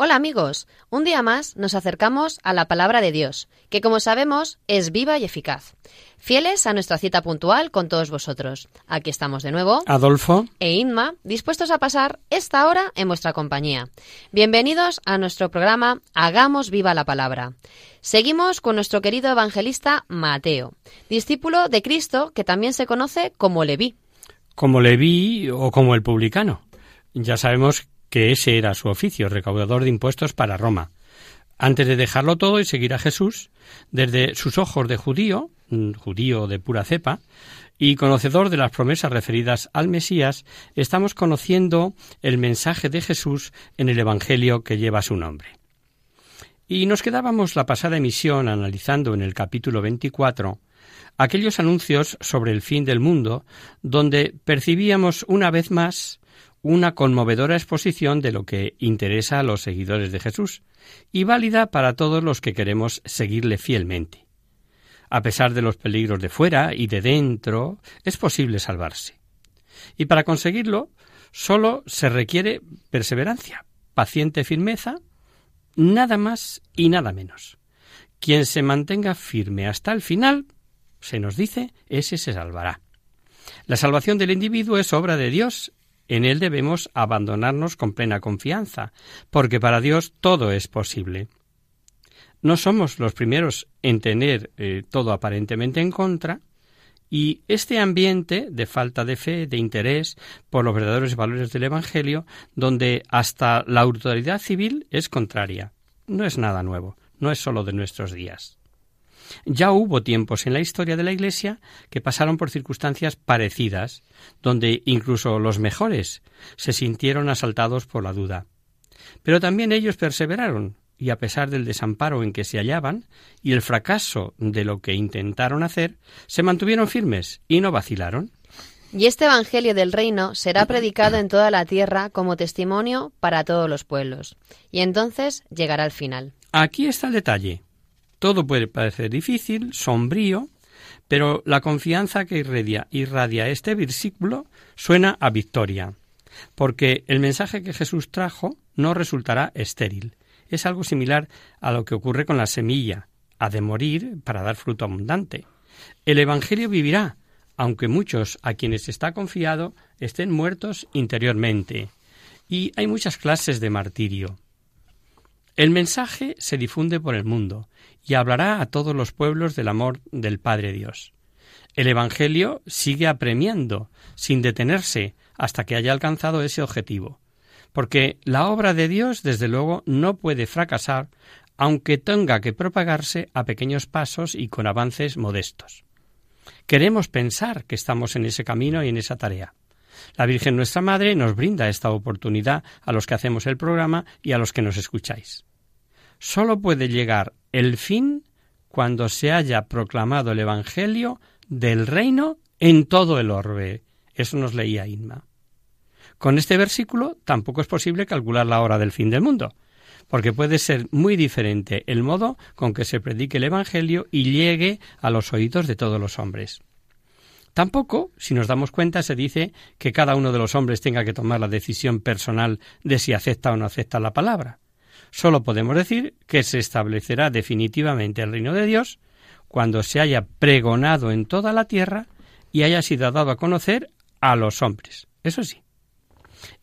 Hola amigos, un día más nos acercamos a la palabra de Dios, que como sabemos es viva y eficaz. Fieles a nuestra cita puntual con todos vosotros. Aquí estamos de nuevo. Adolfo, E Inma, dispuestos a pasar esta hora en vuestra compañía. Bienvenidos a nuestro programa Hagamos viva la palabra. Seguimos con nuestro querido evangelista Mateo, discípulo de Cristo que también se conoce como Leví. como Leví o como el publicano. Ya sabemos que ese era su oficio, recaudador de impuestos para Roma. Antes de dejarlo todo y seguir a Jesús, desde sus ojos de judío, mm, judío de pura cepa, y conocedor de las promesas referidas al Mesías, estamos conociendo el mensaje de Jesús en el Evangelio que lleva su nombre. Y nos quedábamos la pasada emisión analizando en el capítulo 24 aquellos anuncios sobre el fin del mundo, donde percibíamos una vez más una conmovedora exposición de lo que interesa a los seguidores de Jesús, y válida para todos los que queremos seguirle fielmente. A pesar de los peligros de fuera y de dentro, es posible salvarse. Y para conseguirlo, solo se requiere perseverancia, paciente firmeza, nada más y nada menos. Quien se mantenga firme hasta el final, se nos dice, ese se salvará. La salvación del individuo es obra de Dios. En él debemos abandonarnos con plena confianza, porque para Dios todo es posible. No somos los primeros en tener eh, todo aparentemente en contra, y este ambiente de falta de fe, de interés por los verdaderos valores del Evangelio, donde hasta la autoridad civil es contraria, no es nada nuevo, no es sólo de nuestros días. Ya hubo tiempos en la historia de la Iglesia que pasaron por circunstancias parecidas, donde incluso los mejores se sintieron asaltados por la duda. Pero también ellos perseveraron, y a pesar del desamparo en que se hallaban y el fracaso de lo que intentaron hacer, se mantuvieron firmes y no vacilaron. Y este Evangelio del Reino será predicado en toda la tierra como testimonio para todos los pueblos. Y entonces llegará el final. Aquí está el detalle. Todo puede parecer difícil, sombrío, pero la confianza que irradia, irradia este versículo suena a victoria, porque el mensaje que Jesús trajo no resultará estéril. Es algo similar a lo que ocurre con la semilla, ha de morir para dar fruto abundante. El Evangelio vivirá, aunque muchos a quienes está confiado estén muertos interiormente. Y hay muchas clases de martirio. El mensaje se difunde por el mundo y hablará a todos los pueblos del amor del Padre Dios. El Evangelio sigue apremiando, sin detenerse, hasta que haya alcanzado ese objetivo, porque la obra de Dios, desde luego, no puede fracasar, aunque tenga que propagarse a pequeños pasos y con avances modestos. Queremos pensar que estamos en ese camino y en esa tarea. La Virgen nuestra Madre nos brinda esta oportunidad a los que hacemos el programa y a los que nos escucháis. Solo puede llegar el fin cuando se haya proclamado el Evangelio del reino en todo el orbe. Eso nos leía Inma. Con este versículo tampoco es posible calcular la hora del fin del mundo, porque puede ser muy diferente el modo con que se predique el Evangelio y llegue a los oídos de todos los hombres. Tampoco, si nos damos cuenta, se dice que cada uno de los hombres tenga que tomar la decisión personal de si acepta o no acepta la palabra. Solo podemos decir que se establecerá definitivamente el reino de Dios cuando se haya pregonado en toda la tierra y haya sido dado a conocer a los hombres. Eso sí.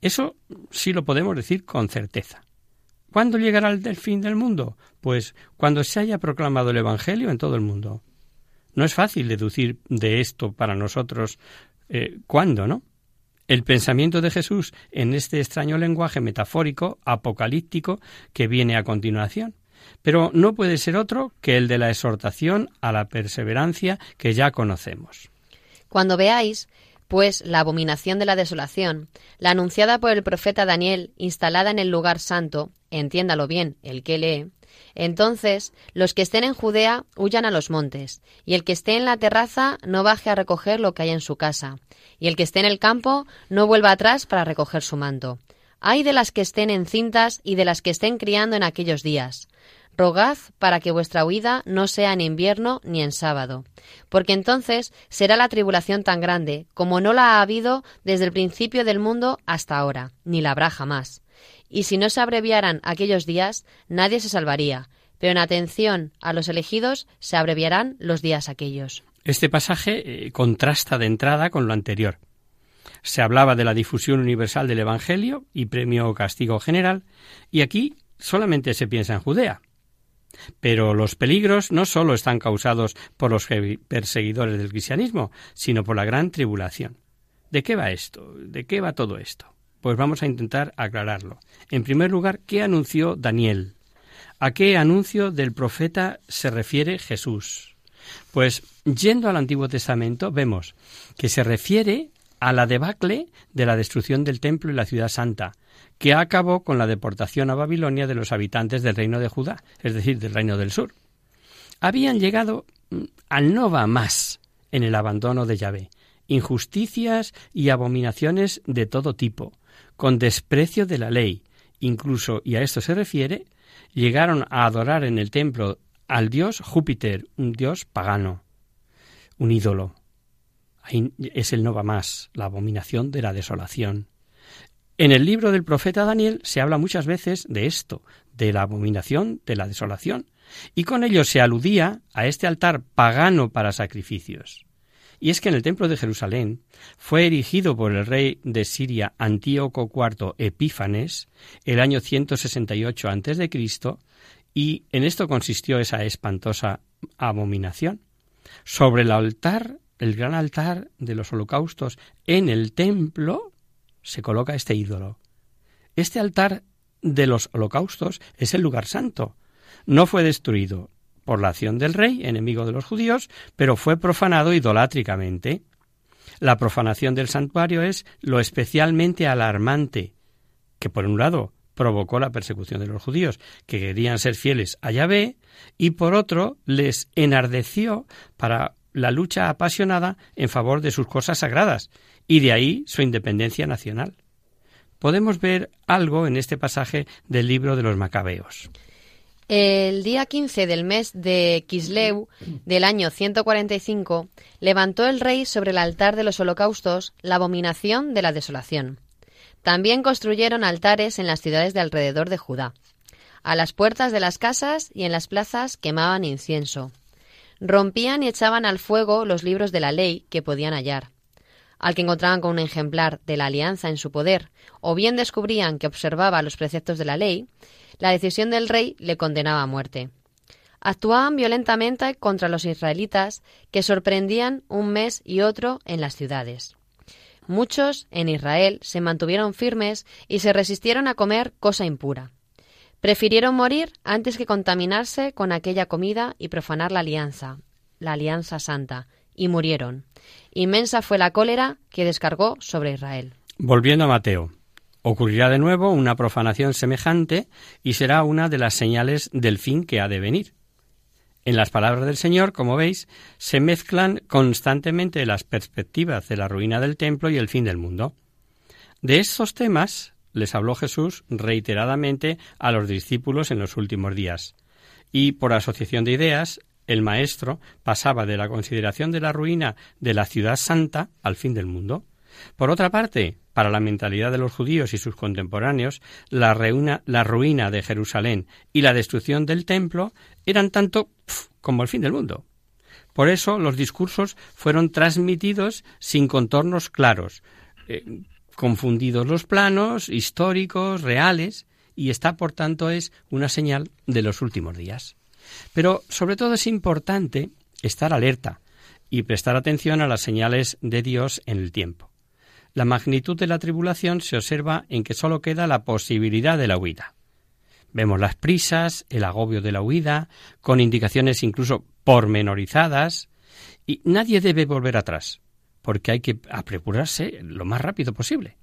Eso sí lo podemos decir con certeza. ¿Cuándo llegará el fin del mundo? Pues cuando se haya proclamado el Evangelio en todo el mundo. No es fácil deducir de esto para nosotros eh, cuándo, ¿no? El pensamiento de Jesús en este extraño lenguaje metafórico, apocalíptico, que viene a continuación. Pero no puede ser otro que el de la exhortación a la perseverancia que ya conocemos. Cuando veáis pues la abominación de la desolación, la anunciada por el profeta Daniel, instalada en el lugar santo, entiéndalo bien el que lee, entonces los que estén en Judea huyan a los montes, y el que esté en la terraza no baje a recoger lo que hay en su casa, y el que esté en el campo no vuelva atrás para recoger su manto. Hay de las que estén encintas y de las que estén criando en aquellos días. Rogad para que vuestra huida no sea en invierno ni en sábado, porque entonces será la tribulación tan grande como no la ha habido desde el principio del mundo hasta ahora, ni la habrá jamás. Y si no se abreviaran aquellos días, nadie se salvaría, pero en atención a los elegidos se abreviarán los días aquellos. Este pasaje eh, contrasta de entrada con lo anterior. Se hablaba de la difusión universal del Evangelio y premio o castigo general, y aquí solamente se piensa en Judea, pero los peligros no solo están causados por los perseguidores del cristianismo, sino por la gran tribulación. ¿De qué va esto? ¿De qué va todo esto? Pues vamos a intentar aclararlo. En primer lugar, ¿qué anunció Daniel? ¿A qué anuncio del profeta se refiere Jesús? Pues yendo al Antiguo Testamento vemos que se refiere a la debacle de la destrucción del templo y la ciudad santa, que acabó con la deportación a Babilonia de los habitantes del reino de Judá, es decir, del reino del sur. Habían llegado mm, al no va más en el abandono de Yahvé, injusticias y abominaciones de todo tipo, con desprecio de la ley, incluso, y a esto se refiere, llegaron a adorar en el templo al dios Júpiter, un dios pagano, un ídolo. Ahí es el no va más, la abominación de la desolación. En el libro del profeta Daniel se habla muchas veces de esto, de la abominación, de la desolación, y con ello se aludía a este altar pagano para sacrificios. Y es que en el templo de Jerusalén fue erigido por el rey de Siria Antíoco IV Epífanes el año 168 a.C. y en esto consistió esa espantosa abominación. Sobre el altar, el gran altar de los holocaustos en el templo, se coloca este ídolo. Este altar de los holocaustos es el lugar santo. No fue destruido por la acción del rey, enemigo de los judíos, pero fue profanado idolátricamente. La profanación del santuario es lo especialmente alarmante, que por un lado provocó la persecución de los judíos, que querían ser fieles a Yahvé, y por otro les enardeció para la lucha apasionada en favor de sus cosas sagradas, y de ahí su independencia nacional. Podemos ver algo en este pasaje del libro de los Macabeos. El día 15 del mes de Kisleu del año 145 levantó el rey sobre el altar de los holocaustos la abominación de la desolación. También construyeron altares en las ciudades de alrededor de Judá. A las puertas de las casas y en las plazas quemaban incienso. Rompían y echaban al fuego los libros de la ley que podían hallar al que encontraban con un ejemplar de la alianza en su poder, o bien descubrían que observaba los preceptos de la ley, la decisión del rey le condenaba a muerte. Actuaban violentamente contra los israelitas que sorprendían un mes y otro en las ciudades. Muchos en Israel se mantuvieron firmes y se resistieron a comer cosa impura. Prefirieron morir antes que contaminarse con aquella comida y profanar la alianza, la alianza santa, y murieron. Inmensa fue la cólera que descargó sobre Israel. Volviendo a Mateo. Ocurrirá de nuevo una profanación semejante y será una de las señales del fin que ha de venir. En las palabras del Señor, como veis, se mezclan constantemente las perspectivas de la ruina del templo y el fin del mundo. De estos temas les habló Jesús reiteradamente a los discípulos en los últimos días, y por asociación de ideas el maestro pasaba de la consideración de la ruina de la ciudad santa al fin del mundo. Por otra parte, para la mentalidad de los judíos y sus contemporáneos, la, ruina de Jerusalén y la destrucción del templo eran tanto como el fin del mundo. Por eso los discursos fueron transmitidos sin contornos claros, eh, confundidos los planos históricos, reales, y está, por tanto, es una señal de los últimos días. Pero sobre todo es importante estar alerta y prestar atención a las señales de Dios en el tiempo. La magnitud de la tribulación se observa en que sólo queda la posibilidad de la huida. Vemos las prisas, el agobio de la huida, con indicaciones incluso pormenorizadas, y nadie debe volver atrás, porque hay que apresurarse lo más rápido posible.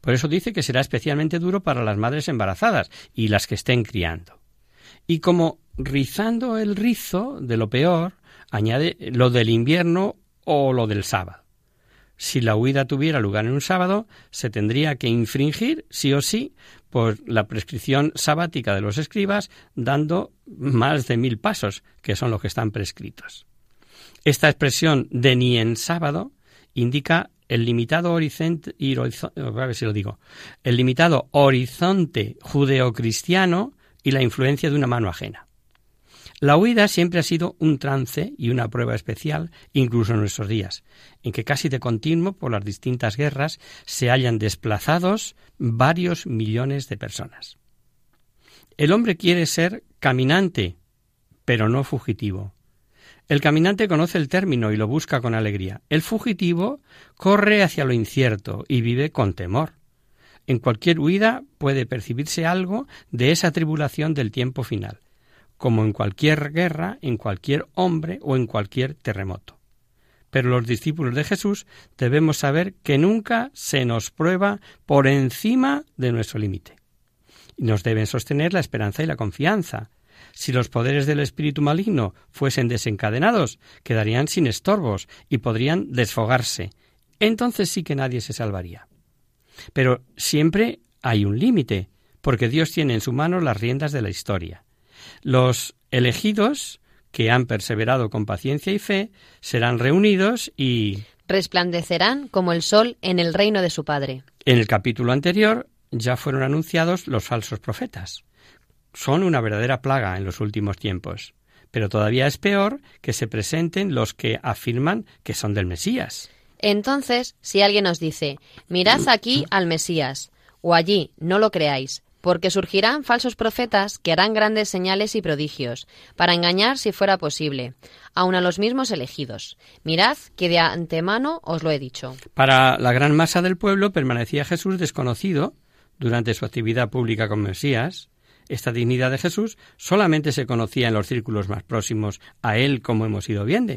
Por eso dice que será especialmente duro para las madres embarazadas y las que estén criando. Y como rizando el rizo de lo peor, añade lo del invierno o lo del sábado. Si la huida tuviera lugar en un sábado, se tendría que infringir, sí o sí, por la prescripción sabática de los escribas, dando más de mil pasos, que son los que están prescritos. Esta expresión de ni en sábado indica el limitado horizonte, si lo digo, el limitado horizonte judeocristiano y la influencia de una mano ajena. La huida siempre ha sido un trance y una prueba especial, incluso en nuestros días, en que casi de continuo, por las distintas guerras, se hallan desplazados varios millones de personas. El hombre quiere ser caminante, pero no fugitivo. El caminante conoce el término y lo busca con alegría. El fugitivo corre hacia lo incierto y vive con temor. En cualquier huida puede percibirse algo de esa tribulación del tiempo final como en cualquier guerra, en cualquier hombre o en cualquier terremoto. Pero los discípulos de Jesús debemos saber que nunca se nos prueba por encima de nuestro límite. Y nos deben sostener la esperanza y la confianza. Si los poderes del espíritu maligno fuesen desencadenados, quedarían sin estorbos y podrían desfogarse. Entonces sí que nadie se salvaría. Pero siempre hay un límite, porque Dios tiene en su mano las riendas de la historia. Los elegidos, que han perseverado con paciencia y fe, serán reunidos y resplandecerán como el sol en el reino de su Padre. En el capítulo anterior ya fueron anunciados los falsos profetas. Son una verdadera plaga en los últimos tiempos. Pero todavía es peor que se presenten los que afirman que son del Mesías. Entonces, si alguien os dice, mirad aquí al Mesías, o allí, no lo creáis, porque surgirán falsos profetas que harán grandes señales y prodigios, para engañar si fuera posible, aun a los mismos elegidos. Mirad que de antemano os lo he dicho. Para la gran masa del pueblo permanecía Jesús desconocido durante su actividad pública con Mesías. Esta dignidad de Jesús solamente se conocía en los círculos más próximos a él, como hemos ido viendo,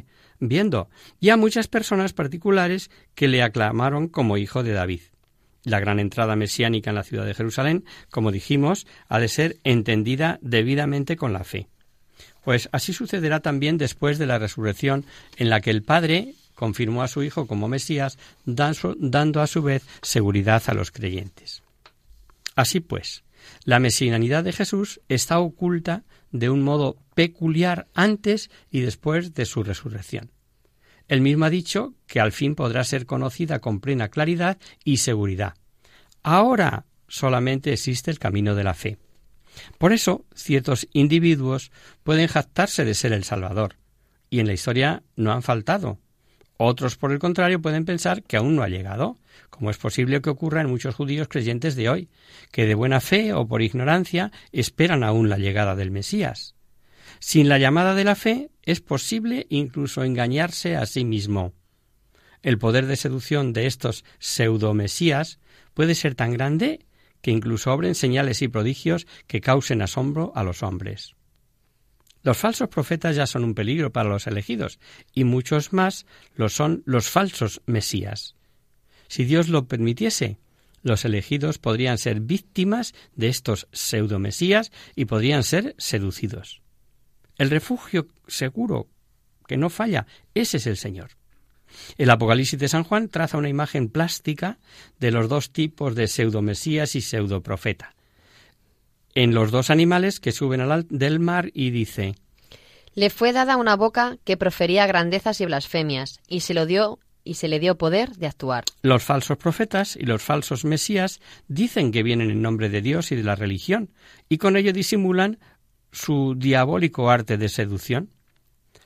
viendo, y a muchas personas particulares que le aclamaron como hijo de David. La gran entrada mesiánica en la ciudad de Jerusalén, como dijimos, ha de ser entendida debidamente con la fe. Pues así sucederá también después de la resurrección, en la que el Padre confirmó a su Hijo como Mesías, dando a su vez seguridad a los creyentes. Así pues, la mesianidad de Jesús está oculta de un modo peculiar antes y después de su resurrección. Él mismo ha dicho que al fin podrá ser conocida con plena claridad y seguridad. Ahora solamente existe el camino de la fe. Por eso, ciertos individuos pueden jactarse de ser el Salvador, y en la historia no han faltado. Otros, por el contrario, pueden pensar que aún no ha llegado, como es posible que ocurra en muchos judíos creyentes de hoy, que de buena fe o por ignorancia esperan aún la llegada del Mesías. Sin la llamada de la fe es posible incluso engañarse a sí mismo. El poder de seducción de estos pseudomesías puede ser tan grande que incluso obren señales y prodigios que causen asombro a los hombres. Los falsos profetas ya son un peligro para los elegidos, y muchos más lo son los falsos mesías. Si Dios lo permitiese, los elegidos podrían ser víctimas de estos pseudomesías y podrían ser seducidos. El refugio seguro que no falla, ese es el Señor. El Apocalipsis de San Juan traza una imagen plástica de los dos tipos de pseudomesías y pseudoprofeta. En los dos animales que suben al del mar y dice Le fue dada una boca que profería grandezas y blasfemias, y se lo dio y se le dio poder de actuar. Los falsos profetas y los falsos mesías dicen que vienen en nombre de Dios y de la religión, y con ello disimulan su diabólico arte de seducción.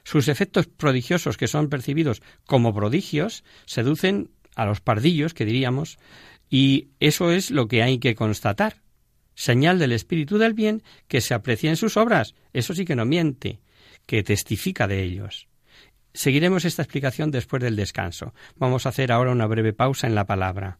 Sus efectos prodigiosos, que son percibidos como prodigios, seducen a los pardillos, que diríamos, y eso es lo que hay que constatar. Señal del espíritu del bien que se aprecia en sus obras. Eso sí que no miente, que testifica de ellos. Seguiremos esta explicación después del descanso. Vamos a hacer ahora una breve pausa en la palabra.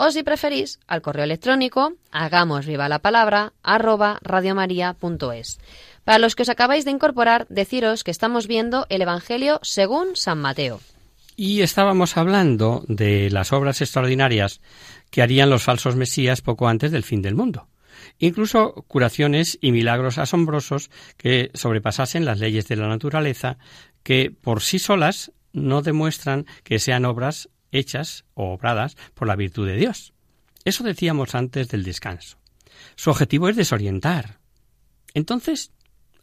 o si preferís al correo electrónico hagamos viva la palabra arroba radiomaria.es. Para los que os acabáis de incorporar, deciros que estamos viendo el Evangelio según San Mateo. Y estábamos hablando de las obras extraordinarias que harían los falsos mesías poco antes del fin del mundo. Incluso curaciones y milagros asombrosos que sobrepasasen las leyes de la naturaleza, que por sí solas no demuestran que sean obras hechas o obradas por la virtud de Dios. Eso decíamos antes del descanso. Su objetivo es desorientar. Entonces,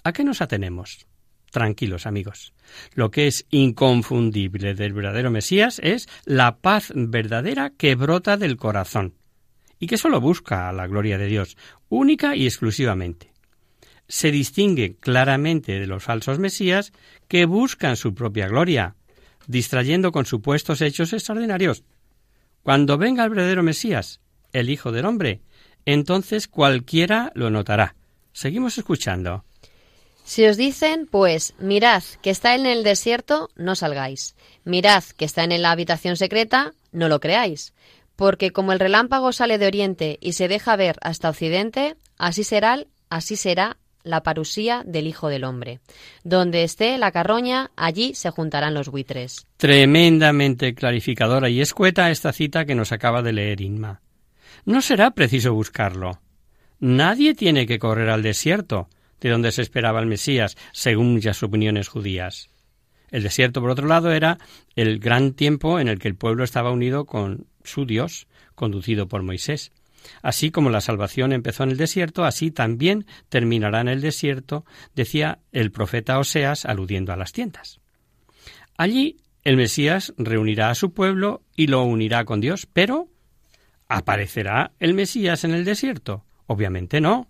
¿a qué nos atenemos? Tranquilos, amigos. Lo que es inconfundible del verdadero Mesías es la paz verdadera que brota del corazón y que sólo busca la gloria de Dios, única y exclusivamente. Se distingue claramente de los falsos Mesías que buscan su propia gloria, distrayendo con supuestos hechos extraordinarios. Cuando venga el verdadero Mesías, el Hijo del Hombre, entonces cualquiera lo notará. Seguimos escuchando. Si os dicen, pues, mirad que está en el desierto, no salgáis. Mirad que está en la habitación secreta, no lo creáis. Porque como el relámpago sale de oriente y se deja ver hasta occidente, así será, así será la parusía del Hijo del Hombre. Donde esté la carroña, allí se juntarán los buitres. Tremendamente clarificadora y escueta esta cita que nos acaba de leer Inma. No será preciso buscarlo. Nadie tiene que correr al desierto, de donde se esperaba el Mesías, según muchas opiniones judías. El desierto, por otro lado, era el gran tiempo en el que el pueblo estaba unido con su Dios, conducido por Moisés. Así como la salvación empezó en el desierto, así también terminará en el desierto, decía el profeta Oseas aludiendo a las tiendas. Allí el Mesías reunirá a su pueblo y lo unirá con Dios, pero ¿aparecerá el Mesías en el desierto? Obviamente no.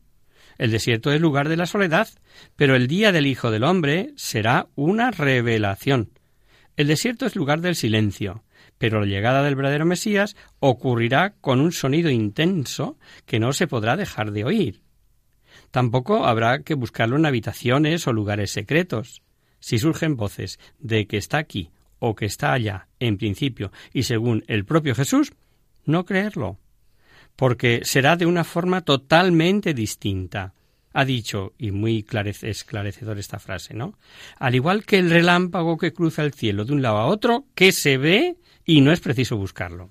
El desierto es lugar de la soledad, pero el día del Hijo del Hombre será una revelación. El desierto es lugar del silencio, pero la llegada del verdadero Mesías ocurrirá con un sonido intenso que no se podrá dejar de oír. Tampoco habrá que buscarlo en habitaciones o lugares secretos. Si surgen voces de que está aquí o que está allá, en principio y según el propio Jesús, no creerlo porque será de una forma totalmente distinta. Ha dicho, y muy esclarecedor esta frase, ¿no? Al igual que el relámpago que cruza el cielo de un lado a otro, que se ve y no es preciso buscarlo.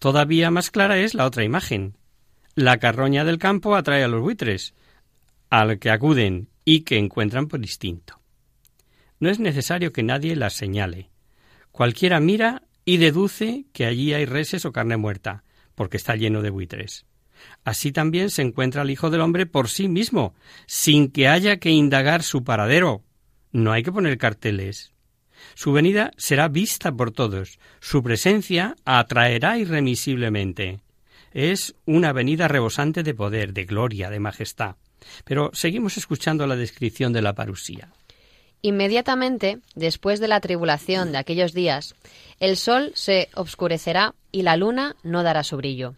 Todavía más clara es la otra imagen. La carroña del campo atrae a los buitres, al que acuden y que encuentran por instinto. No es necesario que nadie las señale. Cualquiera mira y deduce que allí hay reses o carne muerta, porque está lleno de buitres. Así también se encuentra el Hijo del Hombre por sí mismo, sin que haya que indagar su paradero. No hay que poner carteles. Su venida será vista por todos. Su presencia atraerá irremisiblemente. Es una venida rebosante de poder, de gloria, de majestad. Pero seguimos escuchando la descripción de la parusía. Inmediatamente, después de la tribulación de aquellos días, el sol se obscurecerá y la luna no dará su brillo.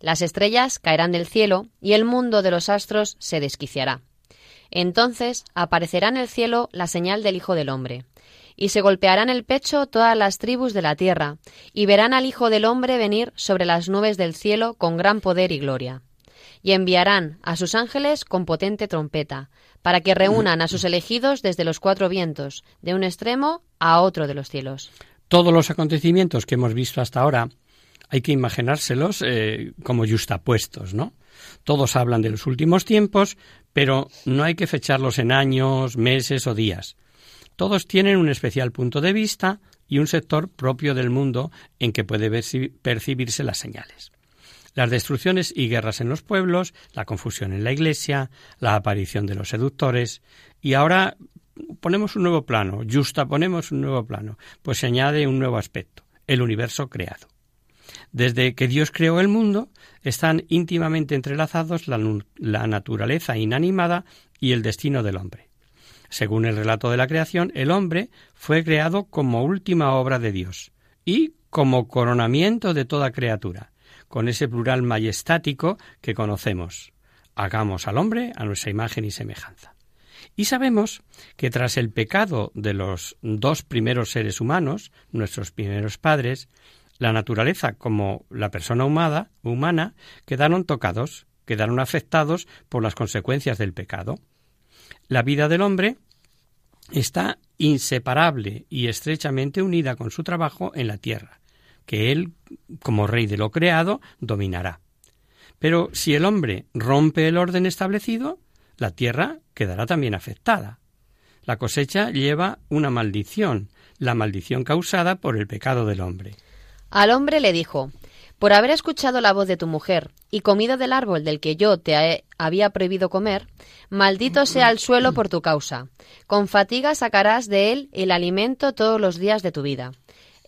Las estrellas caerán del cielo y el mundo de los astros se desquiciará. Entonces aparecerá en el cielo la señal del Hijo del Hombre, y se golpearán el pecho todas las tribus de la tierra, y verán al Hijo del Hombre venir sobre las nubes del cielo con gran poder y gloria. Y enviarán a sus ángeles con potente trompeta, para que reúnan a sus elegidos desde los cuatro vientos, de un extremo a otro de los cielos. Todos los acontecimientos que hemos visto hasta ahora hay que imaginárselos eh, como justapuestos, ¿no? Todos hablan de los últimos tiempos, pero no hay que fecharlos en años, meses o días. Todos tienen un especial punto de vista y un sector propio del mundo en que puede percibirse las señales las destrucciones y guerras en los pueblos, la confusión en la Iglesia, la aparición de los seductores, y ahora ponemos un nuevo plano, justa ponemos un nuevo plano, pues se añade un nuevo aspecto, el universo creado. Desde que Dios creó el mundo, están íntimamente entrelazados la, la, naturaleza inanimada y el destino del hombre. Según el relato de la creación, el hombre fue creado como última obra de Dios y como coronamiento de toda criatura, con ese plural majestático que conocemos. Hagamos al hombre a nuestra imagen y semejanza. Y sabemos que tras el pecado de los dos primeros seres humanos, nuestros primeros padres, la naturaleza como la persona humana, humana quedaron tocados, quedaron afectados por las consecuencias del pecado. La vida del hombre está inseparable y estrechamente unida con su trabajo en la tierra, que él, como rey de lo creado, dominará. Pero si el hombre rompe el orden establecido, la tierra quedará también afectada. La cosecha lleva una maldición, la maldición causada por el pecado del hombre. Al hombre le dijo, por haber escuchado la voz de tu mujer y comido del árbol del que yo te había prohibido comer, maldito sea el suelo por tu causa. Con fatiga sacarás de él el alimento todos los días de tu vida.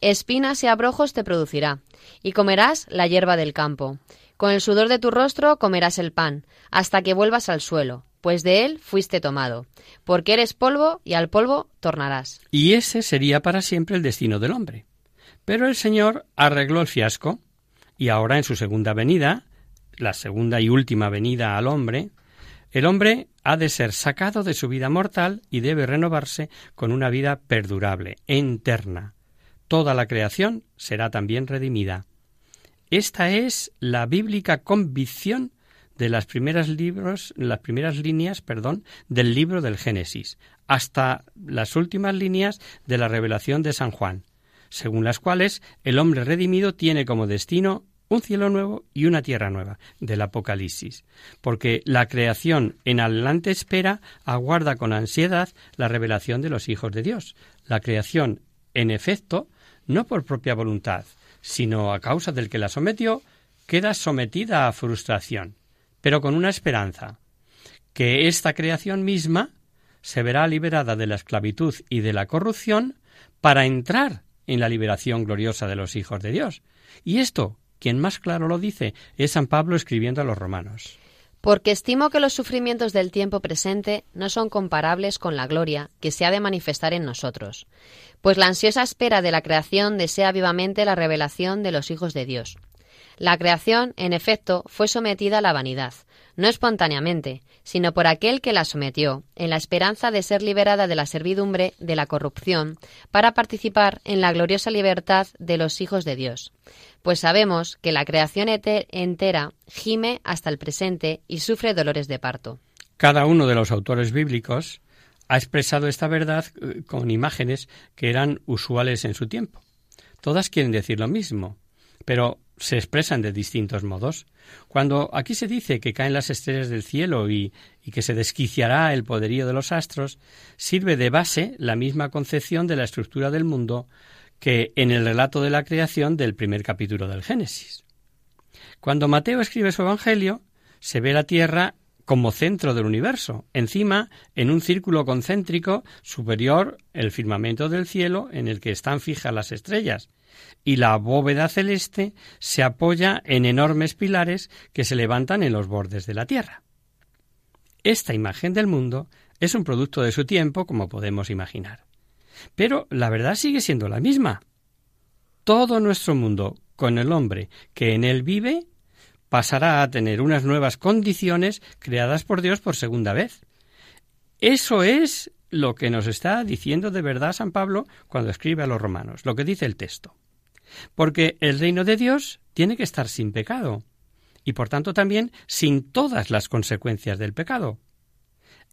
Espinas y abrojos te producirá, y comerás la hierba del campo. Con el sudor de tu rostro comerás el pan, hasta que vuelvas al suelo, pues de él fuiste tomado, porque eres polvo y al polvo tornarás. Y ese sería para siempre el destino del hombre. Pero el Señor arregló el fiasco, y ahora en su segunda venida, la segunda y última venida al hombre, el hombre ha de ser sacado de su vida mortal y debe renovarse con una vida perdurable, eterna. Toda la creación será también redimida. Esta es la bíblica convicción de las primeras libros, las primeras líneas, perdón, del libro del Génesis, hasta las últimas líneas de la revelación de San Juan, según las cuales el hombre redimido tiene como destino un cielo nuevo y una tierra nueva del Apocalipsis, porque la creación en adelante espera aguarda con ansiedad la revelación de los hijos de Dios. La creación, en efecto, no por propia voluntad, sino a causa del que la sometió, queda sometida a frustración, pero con una esperanza, que esta creación misma se verá liberada de la esclavitud y de la corrupción para entrar en la liberación gloriosa de los hijos de Dios. Y esto, quien más claro lo dice, es San Pablo escribiendo a los romanos. Porque estimo que los sufrimientos del tiempo presente no son comparables con la gloria que se ha de manifestar en nosotros, pues la ansiosa espera de la creación desea vivamente la revelación de los hijos de Dios. La creación, en efecto, fue sometida a la vanidad, no espontáneamente, sino por aquel que la sometió, en la esperanza de ser liberada de la servidumbre de la corrupción, para participar en la gloriosa libertad de los hijos de Dios. Pues sabemos que la creación entera gime hasta el presente y sufre dolores de parto. Cada uno de los autores bíblicos ha expresado esta verdad eh, con imágenes que eran usuales en su tiempo. Todas quieren decir lo mismo, pero se expresan de distintos modos. Cuando aquí se dice que caen las estrellas del cielo y, que se desquiciará el poderío de los astros, sirve de base la misma concepción de la estructura del mundo que en el relato de la creación del primer capítulo del Génesis. Cuando Mateo escribe su Evangelio, se ve la tierra como centro del universo, encima, en un círculo concéntrico superior, el firmamento del cielo en el que están fijas las estrellas, y la bóveda celeste se apoya en enormes pilares que se levantan en los bordes de la tierra. Esta imagen del mundo es un producto de su tiempo, como podemos imaginar. Pero la verdad sigue siendo la misma. Todo nuestro mundo, con el hombre que en él vive, pasará a tener unas nuevas condiciones creadas por Dios por segunda vez. Eso es lo que nos está diciendo de verdad San Pablo cuando escribe a los romanos, lo que dice el texto. Porque el reino de Dios tiene que estar sin pecado y por tanto también sin todas las consecuencias del pecado.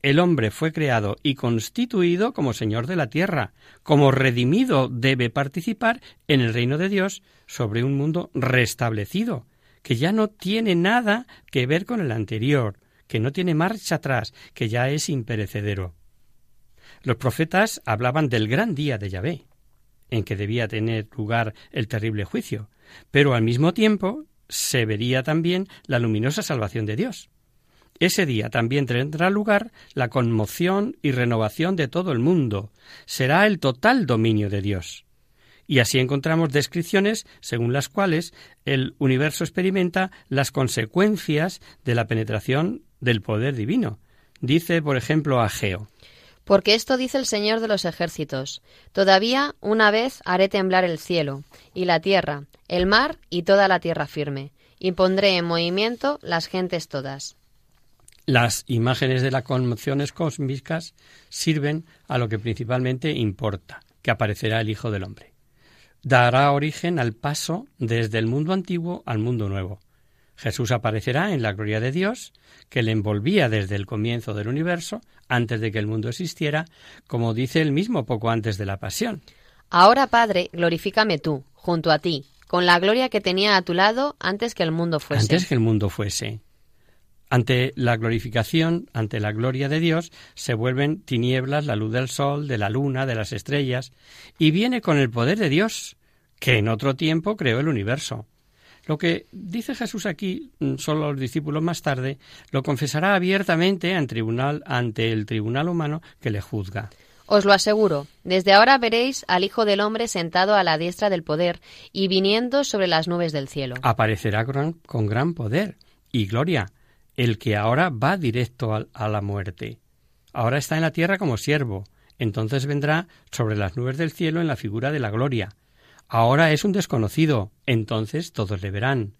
El hombre fue creado y constituido como Señor de la tierra, como redimido debe participar en el reino de Dios sobre un mundo restablecido, que ya no tiene nada que ver con el anterior, que no tiene marcha atrás, que ya es imperecedero. Los profetas hablaban del gran día de Yahvé, en que debía tener lugar el terrible juicio, pero al mismo tiempo se vería también la luminosa salvación de Dios. Ese día también tendrá lugar la conmoción y renovación de todo el mundo. Será el total dominio de Dios. Y así encontramos descripciones según las cuales el universo experimenta las consecuencias de la penetración del poder divino. Dice, por ejemplo, Ageo. Porque esto dice el Señor de los ejércitos. Todavía una vez haré temblar el cielo, y la tierra, el mar y toda la tierra firme, y pondré en movimiento las gentes todas. Las imágenes de las conmociones cósmicas sirven a lo que principalmente importa, que aparecerá el Hijo del Hombre. Dará origen al paso desde el mundo antiguo al mundo nuevo. Jesús aparecerá en la gloria de Dios, que le envolvía desde el comienzo del universo, antes de que el mundo existiera, como dice él mismo poco antes de la pasión. Ahora, Padre, glorifícame tú, junto a ti, con la gloria que tenía a tu lado antes que el mundo fuese. Antes que el mundo fuese. Ante la glorificación, ante la gloria de Dios, se vuelven tinieblas la luz del sol, de la luna, de las estrellas, y viene con el poder de Dios, que en otro tiempo creó el universo. Lo que dice Jesús aquí, mm, solo los discípulos más tarde, lo confesará abiertamente ante el tribunal humano que le juzga. Os lo aseguro, desde ahora veréis al Hijo del Hombre sentado a la diestra del poder y viniendo sobre las nubes del cielo. Aparecerá con gran poder y gloria, el que ahora va directo a la muerte. Ahora está en la tierra como siervo, entonces vendrá sobre las nubes del cielo en la figura de la gloria. Ahora es un desconocido, entonces todos le verán.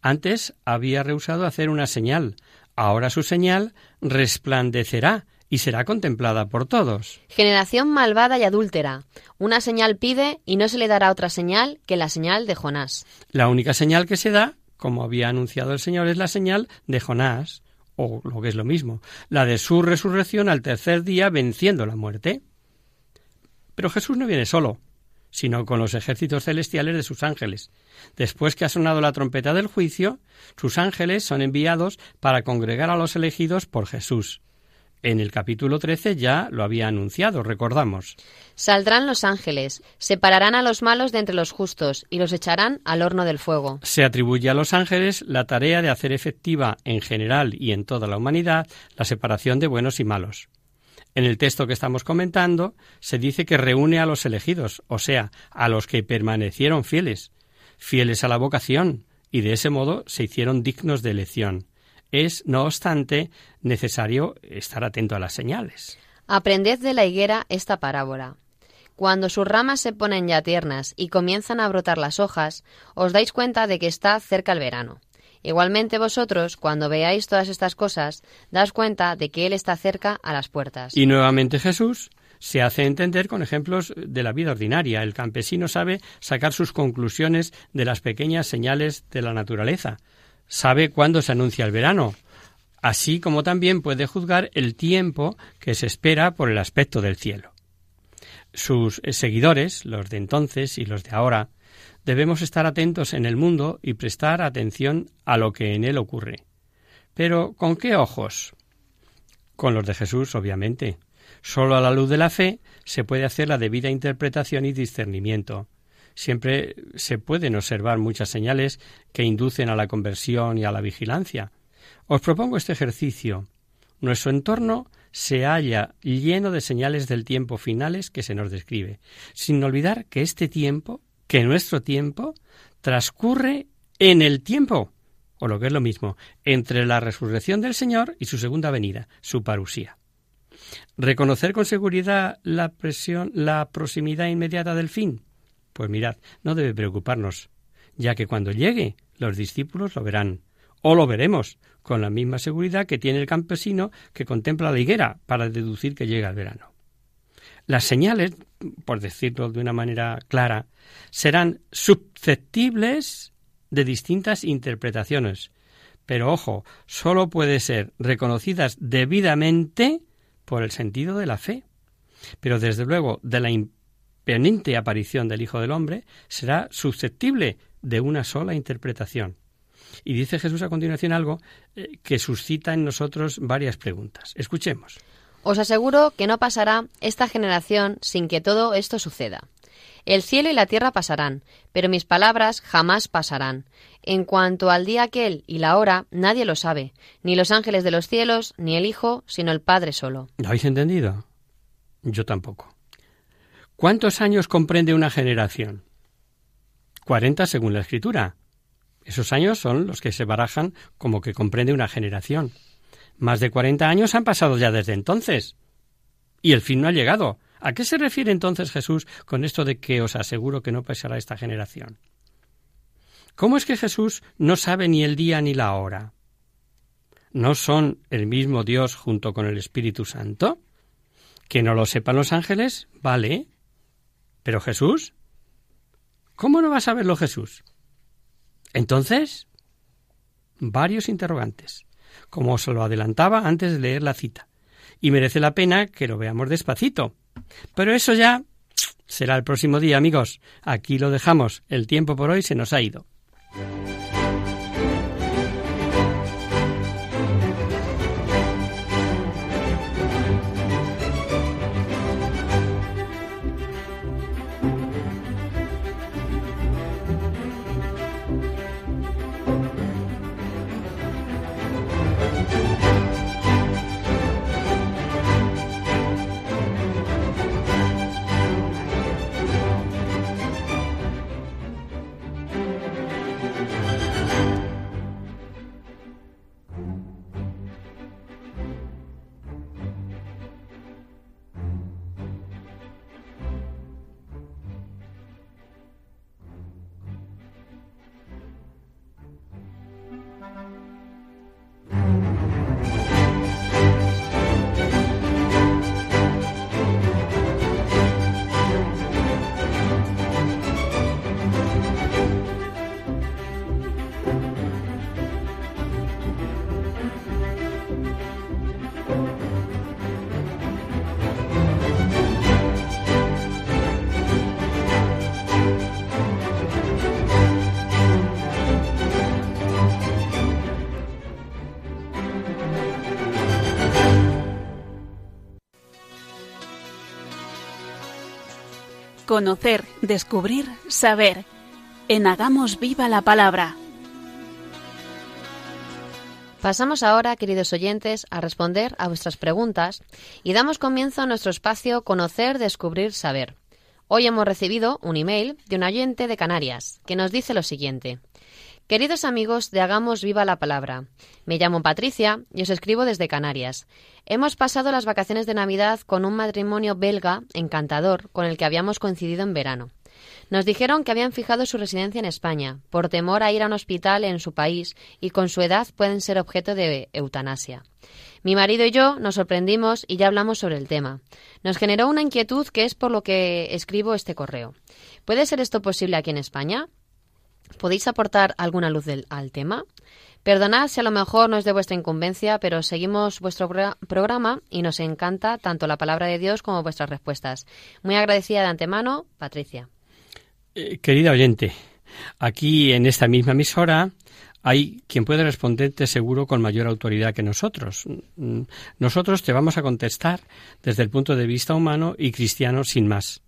Antes había rehusado hacer una señal, ahora su señal resplandecerá y será contemplada por todos. Generación malvada y adúltera. Una señal pide y no se le dará otra señal que la señal de Jonás. La única señal que se da, como había anunciado el Señor, es la señal de Jonás, o lo que es lo mismo, la de su resurrección al tercer día venciendo la muerte. Pero Jesús no viene solo, sino con los ejércitos celestiales de sus ángeles. Después que ha sonado la trompeta del juicio, sus ángeles son enviados para congregar a los elegidos por Jesús en el capítulo 13 ya lo había anunciado, recordamos. Saldrán los ángeles, separarán a los malos de entre los justos y los echarán al horno del fuego. Se atribuye a los ángeles la tarea de hacer efectiva en general y en toda la humanidad la separación de buenos y malos. En el texto que estamos comentando se dice que reúne a los elegidos, o sea, a los que permanecieron fieles, fieles a la vocación, y de ese modo se hicieron dignos de elección. Es, no obstante, necesario estar atento a las señales. Aprended de la higuera esta parábola. Cuando sus ramas se ponen ya tiernas y comienzan a brotar las hojas, os dais cuenta de que está cerca el verano. Igualmente vosotros, cuando veáis todas estas cosas, daos cuenta de que Él está cerca a las puertas. Y nuevamente Jesús se hace entender con ejemplos de la vida ordinaria. El campesino sabe sacar sus conclusiones de las pequeñas señales de la naturaleza sabe cuándo se anuncia el verano, así como también puede juzgar el tiempo que se espera por el aspecto del cielo. Sus seguidores, los de entonces y los de ahora, debemos estar atentos en el mundo y prestar atención a lo que en él ocurre. Pero ¿con qué ojos? Con los de Jesús, obviamente. Solo a la luz de la fe se puede hacer la debida interpretación y discernimiento siempre se pueden observar muchas señales que inducen a la conversión y a la vigilancia. Os propongo este ejercicio. Nuestro entorno se halla lleno de señales del tiempo finales que se nos describe, sin olvidar que este tiempo, que nuestro tiempo, transcurre en el tiempo, o lo que es lo mismo, entre la resurrección del Señor y su segunda venida, su parusía. Reconocer con seguridad la, presión, la proximidad inmediata del fin, pues mirad, no debe preocuparnos, ya que cuando llegue los discípulos lo verán, o lo veremos, con la misma seguridad que tiene el campesino que contempla la higuera para deducir que llega el verano. Las señales, por decirlo de una manera clara, serán susceptibles de distintas interpretaciones, pero ojo, sólo puede ser reconocidas debidamente por el sentido de la fe. Pero desde luego de la penente aparición del Hijo del Hombre será susceptible de una sola interpretación. Y dice Jesús a continuación algo eh, que suscita en nosotros varias preguntas. Escuchemos. Os aseguro que no pasará esta generación sin que todo esto suceda. El cielo y la tierra pasarán, pero mis palabras jamás pasarán. En cuanto al día aquel y la hora, nadie lo sabe, ni los ángeles de los cielos, ni el Hijo, sino el Padre solo. ¿Lo habéis entendido? Yo tampoco. ¿Cuántos años comprende una generación? Cuarenta según la escritura. Esos años son los que se barajan como que comprende una generación. Más de cuarenta años han pasado ya desde entonces. Y el fin no ha llegado. ¿A qué se refiere entonces Jesús con esto de que os aseguro que no pasará esta generación? ¿Cómo es que Jesús no sabe ni el día ni la hora? ¿No son el mismo Dios junto con el Espíritu Santo? Que no lo sepan los ángeles, vale, pero Jesús, ¿cómo no va a saberlo Jesús? Entonces, varios interrogantes, como os lo adelantaba antes de leer la cita, y merece la pena que lo veamos despacito. Pero eso ya será el próximo día, amigos. Aquí lo dejamos. El tiempo por hoy se nos ha ido. Conocer, descubrir, saber. En Hagamos Viva la Palabra. Pasamos ahora, queridos oyentes, a responder a vuestras preguntas y damos comienzo a nuestro espacio Conocer, Descubrir, Saber. Hoy hemos recibido un email de un oyente de Canarias que nos dice lo siguiente. Queridos amigos de Hagamos Viva la Palabra, me llamo Patricia y os escribo desde Canarias. Hemos pasado las vacaciones de Navidad con un matrimonio belga encantador con el que habíamos coincidido en verano. Nos dijeron que habían fijado su residencia en España, por temor a ir a un hospital en su país y con su edad pueden ser objeto de eutanasia. Mi marido y yo nos sorprendimos y ya hablamos sobre el tema. Nos generó una inquietud que es por lo que escribo este correo. ¿Puede ser esto posible aquí en España? ¿Podéis aportar alguna luz al tema? Perdonad si a lo mejor no es de vuestra incumbencia, pero seguimos vuestro programa y nos encanta tanto la palabra de Dios como vuestras respuestas. Muy agradecida de antemano, Patricia. Eh, querida oyente, aquí en esta misma emisora hay quien puede responderte seguro con mayor autoridad que nosotros. Mm, nosotros te vamos a contestar desde el punto de vista humano y cristiano sin más.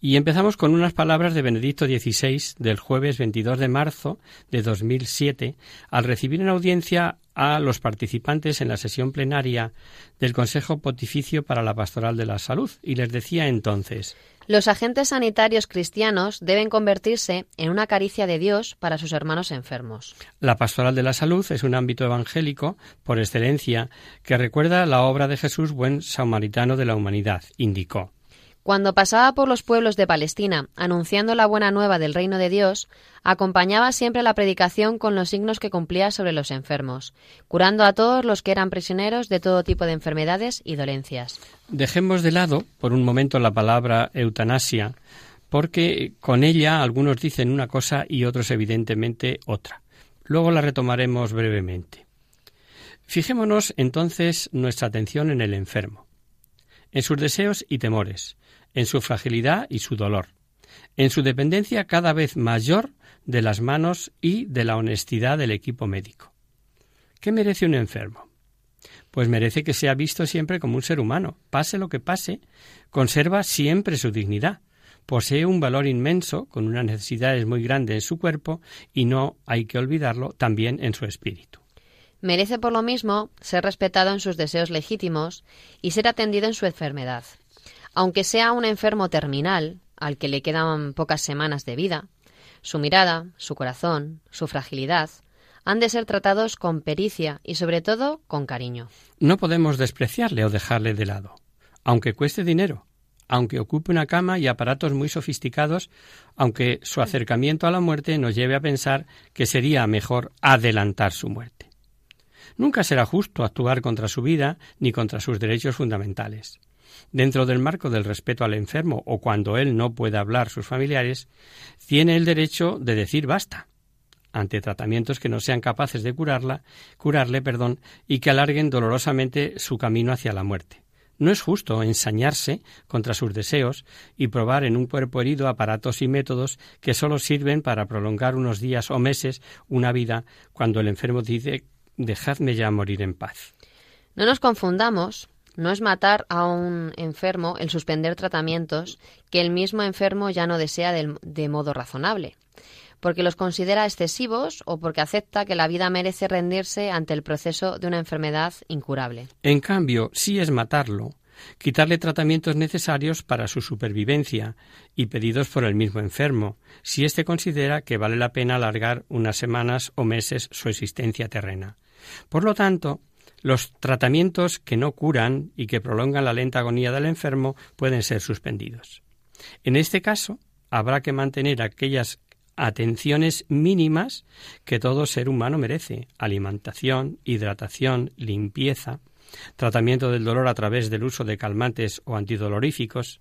Y empezamos con unas palabras de Benedicto XVI del jueves 22 de marzo de 2007 al recibir en audiencia a los participantes en la sesión plenaria del Consejo Pontificio para la Pastoral de la Salud y les decía entonces Los agentes sanitarios cristianos deben convertirse en una caricia de Dios para sus hermanos enfermos. La Pastoral de la Salud es un ámbito evangélico por excelencia que recuerda la obra de Jesús buen samaritano de la humanidad, indicó. Cuando pasaba por los pueblos de Palestina anunciando la buena nueva del reino de Dios, acompañaba siempre la predicación con los signos que cumplía sobre los enfermos, curando a todos los que eran prisioneros de todo tipo de enfermedades y dolencias. Dejemos de lado por un momento la palabra eutanasia, porque con ella algunos dicen una cosa y otros evidentemente otra. Luego la retomaremos brevemente. Fijémonos entonces nuestra atención en el enfermo, en sus deseos y temores, en su fragilidad y su dolor, en su dependencia cada vez mayor de las manos y de la honestidad del equipo médico. ¿Qué merece un enfermo? Pues merece que sea visto siempre como un ser humano. Pase lo que pase, conserva siempre su dignidad. Posee un valor inmenso, con unas necesidades muy grandes en su cuerpo, y no hay que olvidarlo también en su espíritu. Merece por lo mismo ser respetado en sus deseos legítimos y ser atendido en su enfermedad. Aunque sea un enfermo terminal, al que le quedan pocas semanas de vida, su mirada, su corazón, su fragilidad, han de ser tratados con pericia y sobre todo con cariño. No podemos despreciarle o dejarle de lado, aunque cueste dinero, aunque ocupe una cama y aparatos muy sofisticados, aunque su acercamiento a la muerte nos lleve a pensar que sería mejor adelantar su muerte. Nunca será justo actuar contra su vida ni contra sus derechos fundamentales dentro del marco del respeto al enfermo o cuando él no puede hablar sus familiares, tiene el derecho de decir basta ante tratamientos que no sean capaces de curarla, curarle, perdón, y que alarguen dolorosamente su camino hacia la muerte. No es justo ensañarse contra sus deseos y probar en un cuerpo herido aparatos y métodos que solo sirven para prolongar unos días o meses una vida cuando el enfermo dice dejadme ya morir en paz. No nos confundamos no es matar a un enfermo el suspender tratamientos que el mismo enfermo ya no desea de, modo razonable, porque los considera excesivos o porque acepta que la vida merece rendirse ante el proceso de una enfermedad incurable. En cambio, sí es matarlo, quitarle tratamientos necesarios para su supervivencia y pedidos por el mismo enfermo, si éste considera que vale la pena alargar unas semanas o meses su existencia terrena. Por lo tanto, los tratamientos que no curan y que prolongan la lenta agonía del enfermo pueden ser suspendidos. En este caso, habrá que mantener aquellas atenciones mínimas que todo ser humano merece alimentación, hidratación, limpieza, tratamiento del dolor a través del uso de calmantes o antidoloríficos.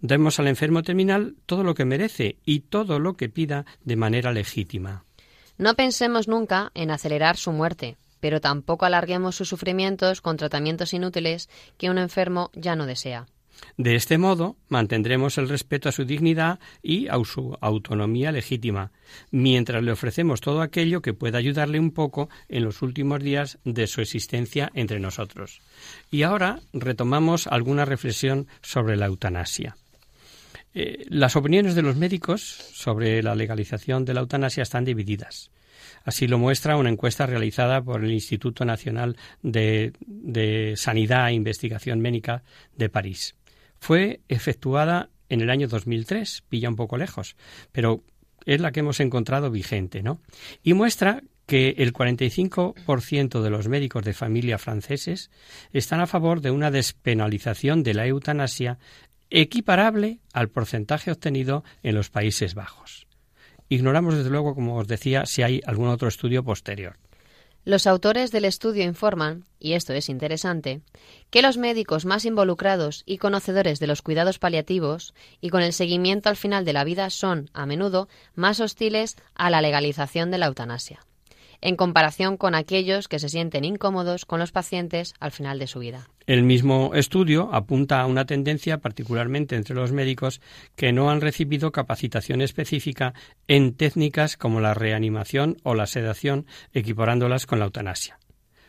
Demos al enfermo terminal todo lo que merece y todo lo que pida de manera legítima. No pensemos nunca en acelerar su muerte, pero tampoco alarguemos sus sufrimientos con tratamientos inútiles que un enfermo ya no desea. De este modo, mantendremos el respeto a su dignidad y a su autonomía legítima, mientras le ofrecemos todo aquello que pueda ayudarle un poco en los últimos días de su existencia entre nosotros. Y ahora retomamos alguna reflexión sobre la eutanasia. Eh, las opiniones de los médicos sobre la legalización de la eutanasia están divididas. Así lo muestra una encuesta realizada por el Instituto Nacional de, de Sanidad e Investigación Médica de París. Fue efectuada en el año 2003, pilla un poco lejos, pero es la que hemos encontrado vigente, ¿no? Y muestra que el 45% de los médicos de familia franceses están a favor de una despenalización de la eutanasia equiparable al porcentaje obtenido en los Países Bajos. Ignoramos, desde luego, como os decía, si hay algún otro estudio posterior. Los autores del estudio informan, y esto es interesante, que los médicos más involucrados y conocedores de los cuidados paliativos y con el seguimiento al final de la vida son, a menudo, más hostiles a la legalización de la eutanasia en comparación con aquellos que se sienten incómodos con los pacientes al final de su vida. El mismo estudio apunta a una tendencia, particularmente entre los médicos, que no han recibido capacitación específica en técnicas como la reanimación o la sedación, equiparándolas con la eutanasia.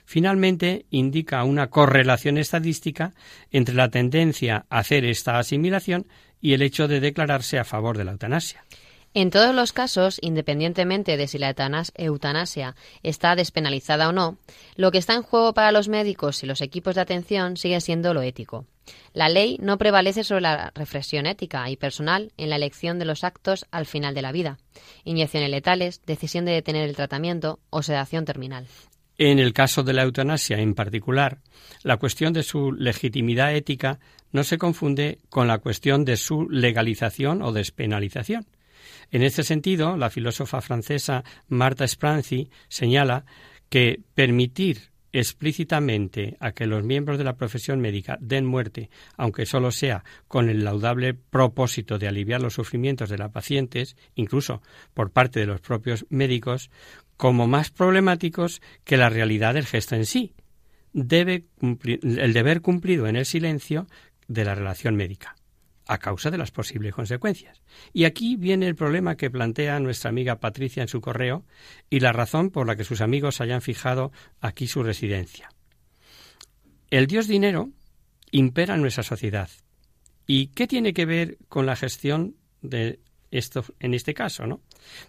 Finalmente, indica una correlación estadística entre la tendencia a hacer esta asimilación y el hecho de declararse a favor de la eutanasia. En todos los casos, independientemente de si la eutanasia está despenalizada o no, lo que está en juego para los médicos y los equipos de atención sigue siendo lo ético. La ley no prevalece sobre la reflexión ética y personal en la elección de los actos al final de la vida, inyecciones letales, decisión de detener el tratamiento o sedación terminal. En el caso de la eutanasia en particular, la cuestión de su legitimidad ética no se confunde con la cuestión de su legalización o despenalización. En este sentido, la filósofa francesa Marta Spranzi señala que permitir explícitamente a que los miembros de la profesión médica den muerte, aunque solo sea con el laudable propósito de aliviar los sufrimientos de las pacientes, incluso por parte de los propios médicos, como más problemáticos que la realidad del gesto en sí. Debe el deber cumplido en el silencio de la relación médica a causa de las posibles consecuencias. Y aquí viene el problema que plantea nuestra amiga Patricia en su correo y la razón por la que sus amigos hayan fijado aquí su residencia. El dios dinero impera en nuestra sociedad. ¿Y qué tiene que ver con la gestión de esto en este caso, no?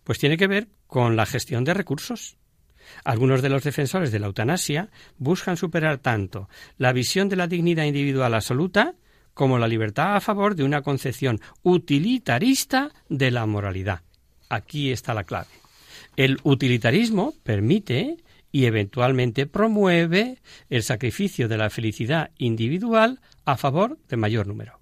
Pues tiene que ver con la gestión de recursos. Algunos de los defensores de la eutanasia buscan superar tanto la visión de la dignidad individual absoluta como la libertad a favor de una concepción utilitarista de la moralidad. Aquí está la clave. El utilitarismo permite y eventualmente promueve el sacrificio de la felicidad individual a favor de mayor número.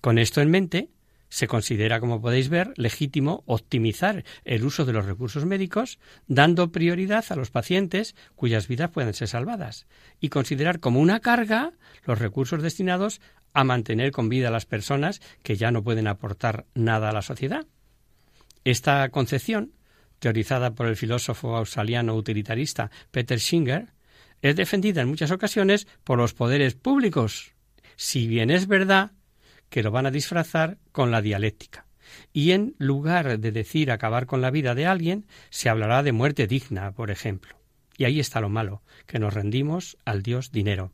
Con esto en mente, se considera, como podéis ver, legítimo optimizar el uso de los recursos médicos, dando prioridad a los pacientes cuyas vidas pueden ser salvadas, y considerar como una carga los recursos destinados a mantener con vida a las personas que ya no pueden aportar nada a la sociedad. Esta concepción, teorizada por el filósofo australiano utilitarista Peter Singer, es defendida en muchas ocasiones por los poderes públicos, si bien es verdad que lo van a disfrazar con la dialéctica. Y en lugar de decir acabar con la vida de alguien, se hablará de muerte digna, por ejemplo. Y ahí está lo malo, que nos rendimos al dios dinero.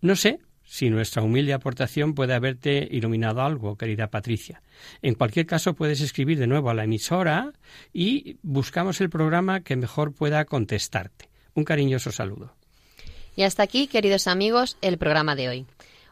No sé si nuestra humilde aportación puede haberte iluminado algo, querida Patricia. En cualquier caso, puedes escribir de nuevo a la emisora y buscamos el programa que mejor pueda contestarte. Un cariñoso saludo. Y hasta aquí, queridos amigos, el programa de hoy.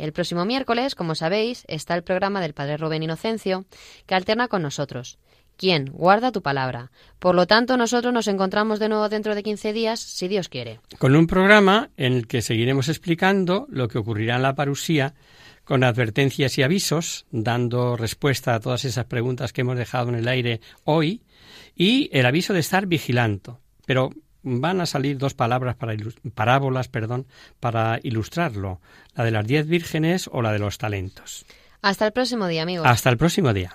El próximo miércoles, como sabéis, está el programa del Padre Rubén Inocencio, que alterna con nosotros. ¿Quién? Guarda tu palabra. Por lo tanto, nosotros nos encontramos de nuevo dentro de 15 días, si Dios quiere. Con un programa en el que seguiremos explicando lo que ocurrirá en la parusía con advertencias y avisos, dando respuesta a todas esas preguntas que hemos dejado en el aire hoy, y el aviso de estar vigilando. Pero van a salir dos palabras para parábolas, perdón, para ilustrarlo, la de las diez vírgenes o la de los talentos. Hasta el próximo día, amigos. Hasta el próximo día.